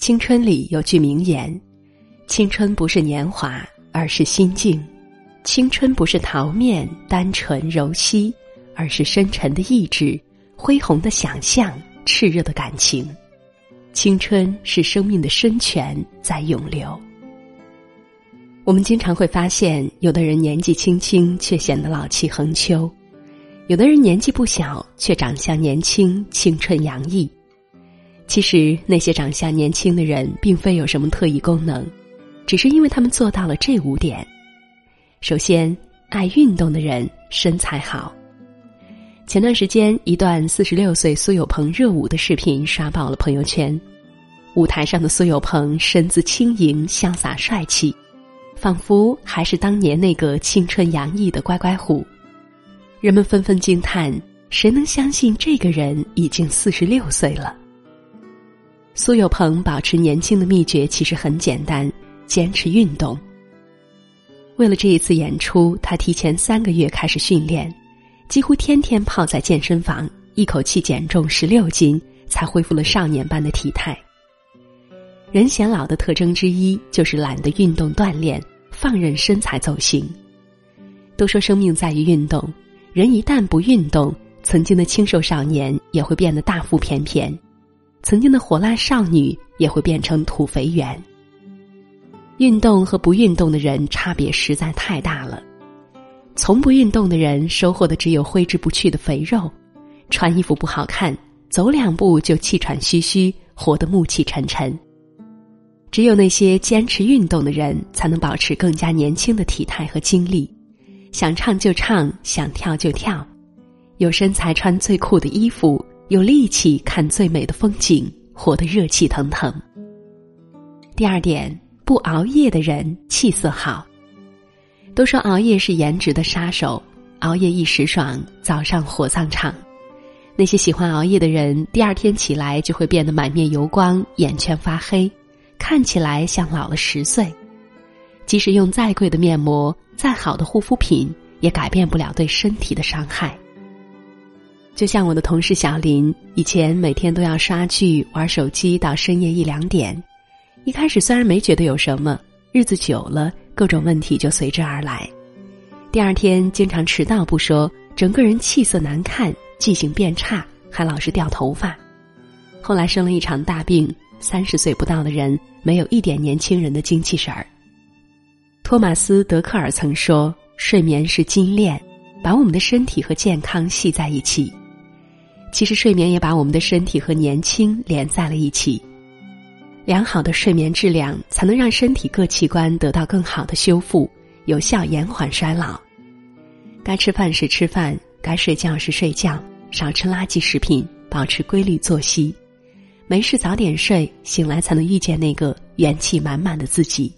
青春里有句名言：“青春不是年华，而是心境；青春不是桃面、单纯、柔细，而是深沉的意志、恢宏的想象、炽热的感情。青春是生命的深泉在涌流。”我们经常会发现，有的人年纪轻轻却显得老气横秋，有的人年纪不小却长相年轻、青春洋溢。其实那些长相年轻的人，并非有什么特异功能，只是因为他们做到了这五点：首先，爱运动的人身材好。前段时间，一段四十六岁苏有朋热舞的视频刷爆了朋友圈。舞台上的苏有朋身姿轻盈、潇洒帅气，仿佛还是当年那个青春洋溢的乖乖虎。人们纷纷惊叹：谁能相信这个人已经四十六岁了？苏有朋保持年轻的秘诀其实很简单：坚持运动。为了这一次演出，他提前三个月开始训练，几乎天天泡在健身房，一口气减重十六斤，才恢复了少年般的体态。人显老的特征之一就是懒得运动锻炼，放任身材走形。都说生命在于运动，人一旦不运动，曾经的清瘦少年也会变得大腹便便。曾经的火辣少女也会变成土肥圆。运动和不运动的人差别实在太大了。从不运动的人收获的只有挥之不去的肥肉，穿衣服不好看，走两步就气喘吁吁，活得暮气沉沉。只有那些坚持运动的人，才能保持更加年轻的体态和精力，想唱就唱，想跳就跳，有身材穿最酷的衣服。有力气看最美的风景，活得热气腾腾。第二点，不熬夜的人气色好。都说熬夜是颜值的杀手，熬夜一时爽，早上火葬场。那些喜欢熬夜的人，第二天起来就会变得满面油光，眼圈发黑，看起来像老了十岁。即使用再贵的面膜，再好的护肤品，也改变不了对身体的伤害。就像我的同事小林，以前每天都要刷剧、玩手机到深夜一两点。一开始虽然没觉得有什么，日子久了，各种问题就随之而来。第二天经常迟到不说，整个人气色难看，记性变差，还老是掉头发。后来生了一场大病，三十岁不到的人，没有一点年轻人的精气神儿。托马斯·德克尔曾说：“睡眠是金链，把我们的身体和健康系在一起。”其实睡眠也把我们的身体和年轻连在了一起。良好的睡眠质量才能让身体各器官得到更好的修复，有效延缓衰老。该吃饭时吃饭，该睡觉时睡觉，少吃垃圾食品，保持规律作息。没事早点睡，醒来才能遇见那个元气满满的自己。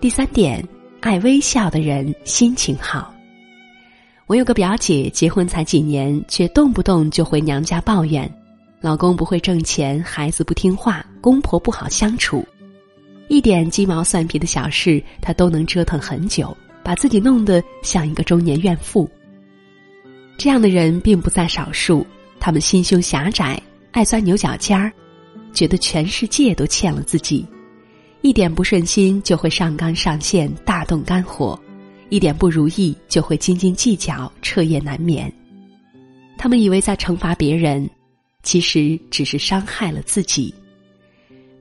第三点，爱微笑的人心情好。我有个表姐，结婚才几年，却动不动就回娘家抱怨，老公不会挣钱，孩子不听话，公婆不好相处，一点鸡毛蒜皮的小事，她都能折腾很久，把自己弄得像一个中年怨妇。这样的人并不在少数，他们心胸狭窄，爱钻牛角尖儿，觉得全世界都欠了自己，一点不顺心就会上纲上线，大动肝火。一点不如意就会斤斤计较，彻夜难眠。他们以为在惩罚别人，其实只是伤害了自己。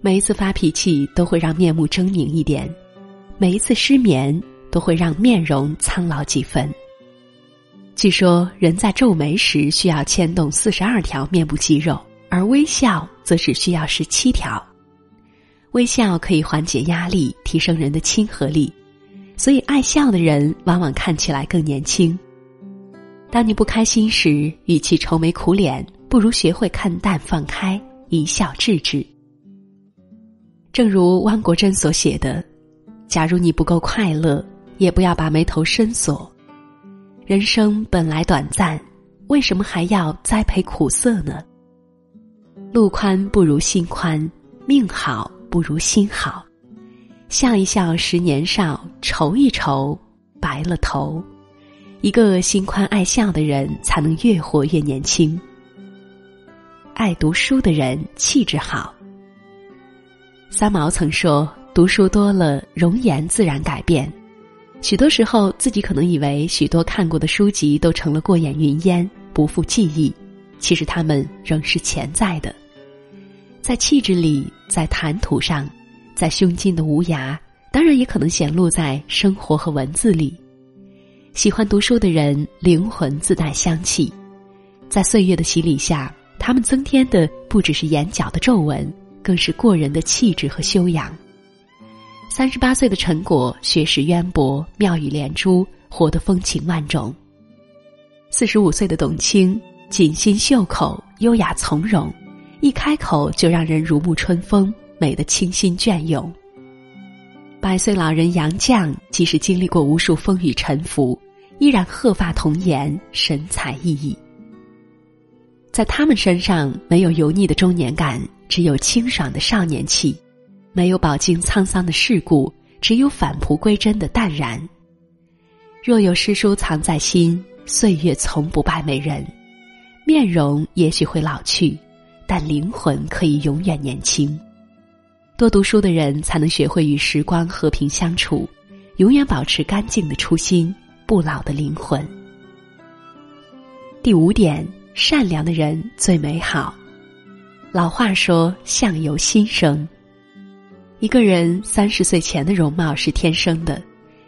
每一次发脾气都会让面目狰狞一点，每一次失眠都会让面容苍老几分。据说，人在皱眉时需要牵动四十二条面部肌肉，而微笑则只需要十七条。微笑可以缓解压力，提升人的亲和力。所以，爱笑的人往往看起来更年轻。当你不开心时，与其愁眉苦脸，不如学会看淡放开，一笑置之。正如汪国真所写的：“假如你不够快乐，也不要把眉头深锁。人生本来短暂，为什么还要栽培苦涩呢？路宽不如心宽，命好不如心好。”笑一笑，十年少；愁一愁，白了头。一个心宽爱笑的人，才能越活越年轻。爱读书的人气质好。三毛曾说：“读书多了，容颜自然改变。”许多时候，自己可能以为许多看过的书籍都成了过眼云烟，不复记忆。其实，他们仍是潜在的，在气质里，在谈吐上，在胸襟的无涯，当然也可能显露在生活和文字里。喜欢读书的人，灵魂自带香气，在岁月的洗礼下，他们增添的不只是眼角的皱纹。更是过人的气质和修养。三十八岁的陈果，学识渊博，妙语连珠，活得风情万种。四十五岁的董卿，锦心绣口，优雅从容，一开口就让人如沐春风，美得清新隽永。百岁老人杨绛，即使经历过无数风雨沉浮，依然鹤发童颜，神采奕奕。在他们身上，没有油腻的中年感。只有清爽的少年气，没有饱经沧桑的世故，只有返璞归真的淡然。若有诗书藏在心，岁月从不败美人。面容也许会老去，但灵魂可以永远年轻。多读书的人才能学会与时光和平相处，永远保持干净的初心，不老的灵魂。第五点，善良的人最美好。老话说：“相由心生。”一个人三十岁前的容貌是天生的，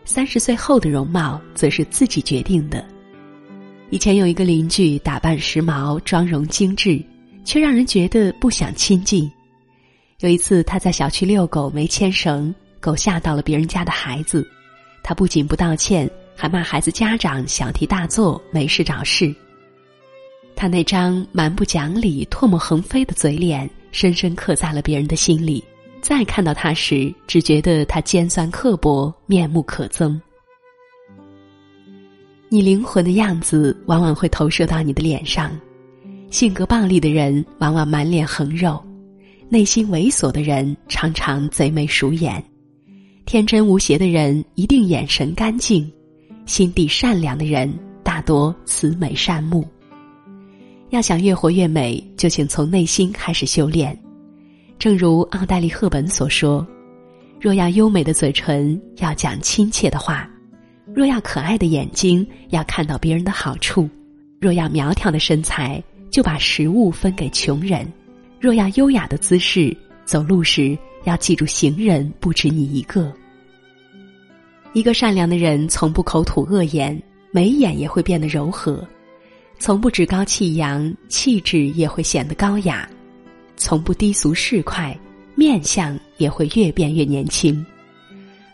三十岁后的容貌则是自己决定的。以前有一个邻居，打扮时髦，妆容精致，却让人觉得不想亲近。有一次，他在小区遛狗，没牵绳，狗吓到了别人家的孩子，他不仅不道歉，还骂孩子家长小题大做，没事找事。他那张蛮不讲理、唾沫横飞的嘴脸，深深刻在了别人的心里。再看到他时，只觉得他尖酸刻薄、面目可憎。你灵魂的样子，往往会投射到你的脸上。性格暴力的人，往往满脸横肉；内心猥琐的人，常常贼眉鼠眼；天真无邪的人，一定眼神干净；心地善良的人，大多慈眉善目。要想越活越美，就请从内心开始修炼。正如奥黛丽·赫本所说：“若要优美的嘴唇，要讲亲切的话；若要可爱的眼睛，要看到别人的好处；若要苗条的身材，就把食物分给穷人；若要优雅的姿势，走路时要记住行人不止你一个。一个善良的人，从不口吐恶言，眉眼也会变得柔和。”从不趾高气扬，气质也会显得高雅；从不低俗市侩，面相也会越变越年轻。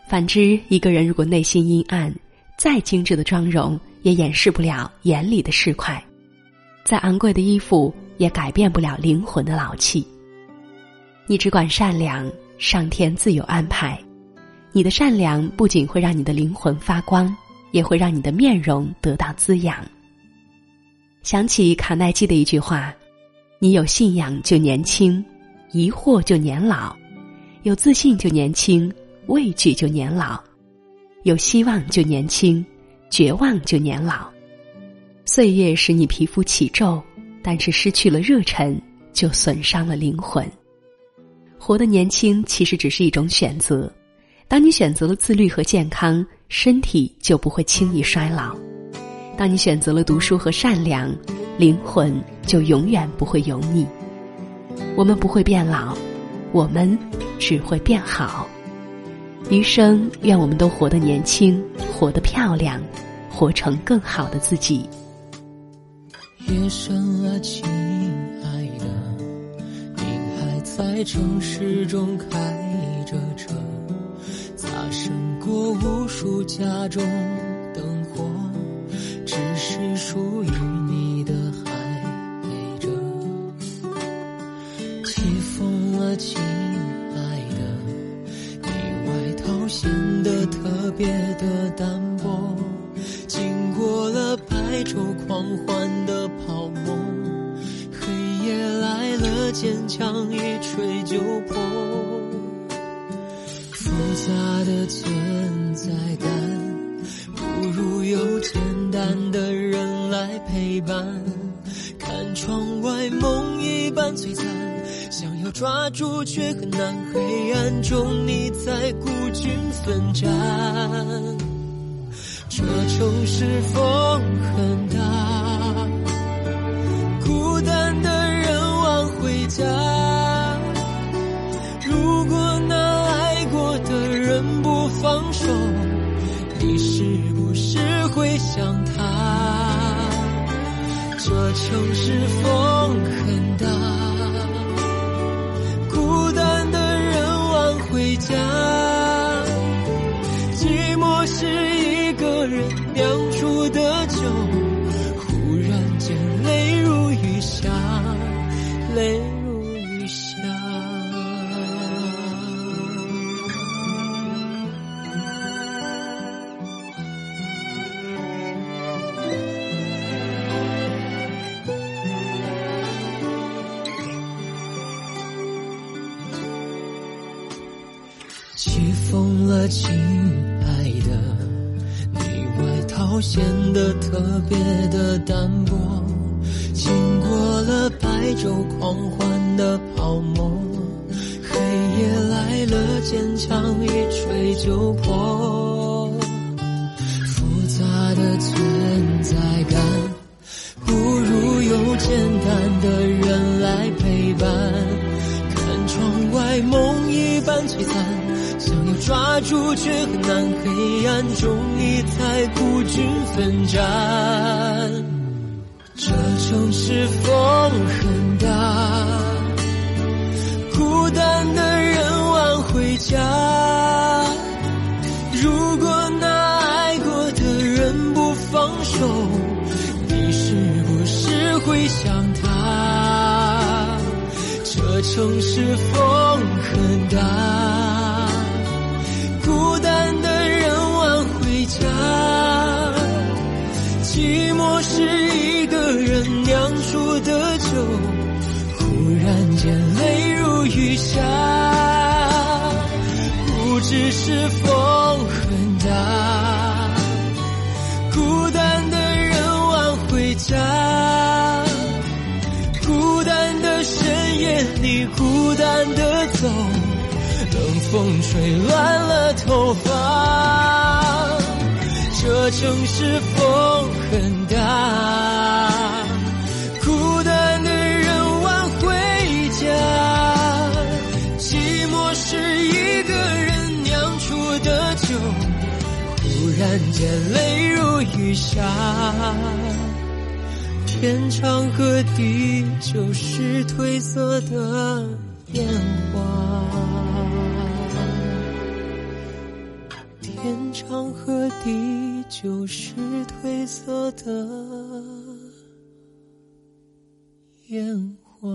反之，一个人如果内心阴暗，再精致的妆容也掩饰不了眼里的市侩；再昂贵的衣服也改变不了灵魂的老气。你只管善良，上天自有安排。你的善良不仅会让你的灵魂发光，也会让你的面容得到滋养。想起卡耐基的一句话：“你有信仰就年轻，疑惑就年老；有自信就年轻，畏惧就年老；有希望就年轻，绝望就年老。岁月使你皮肤起皱，但是失去了热忱，就损伤了灵魂。活得年轻其实只是一种选择，当你选择了自律和健康，身体就不会轻易衰老。”当你选择了读书和善良，灵魂就永远不会油腻。我们不会变老，我们只会变好。余生，愿我们都活得年轻，活得漂亮，活成更好的自己。夜深了，亲爱的，你还在城市中开着车，擦身过无数家中灯火，只是。属于你的还陪着，起风了，亲爱的，你外套显得特别的单薄。经过了白昼狂欢的坚强一吹就破。复杂的存在感，不如有简单的人。来陪伴，看窗外梦一般璀璨，想要抓住却很难，黑暗中你在孤军奋战。这城市风很城市风。显得特别的单薄，经过了白昼狂欢的泡沫，黑夜来了，坚强一吹就破，复杂的存在感，不如有简单的人来陪伴。看窗外，梦一般璀璨，想抓住却很难。黑暗中，你在孤军奋战。这城市风很大，孤单的人晚回家。如果那爱过的人不放手，你是不是会想他？这城市风很大，下。不只是风很大，孤单的人晚回家。孤单的深夜里，孤单的走，冷风吹乱了头发。这城市风很大，的酒，忽然间泪如雨下。天长和地久是褪色的烟花，天长和地久是褪色的烟花。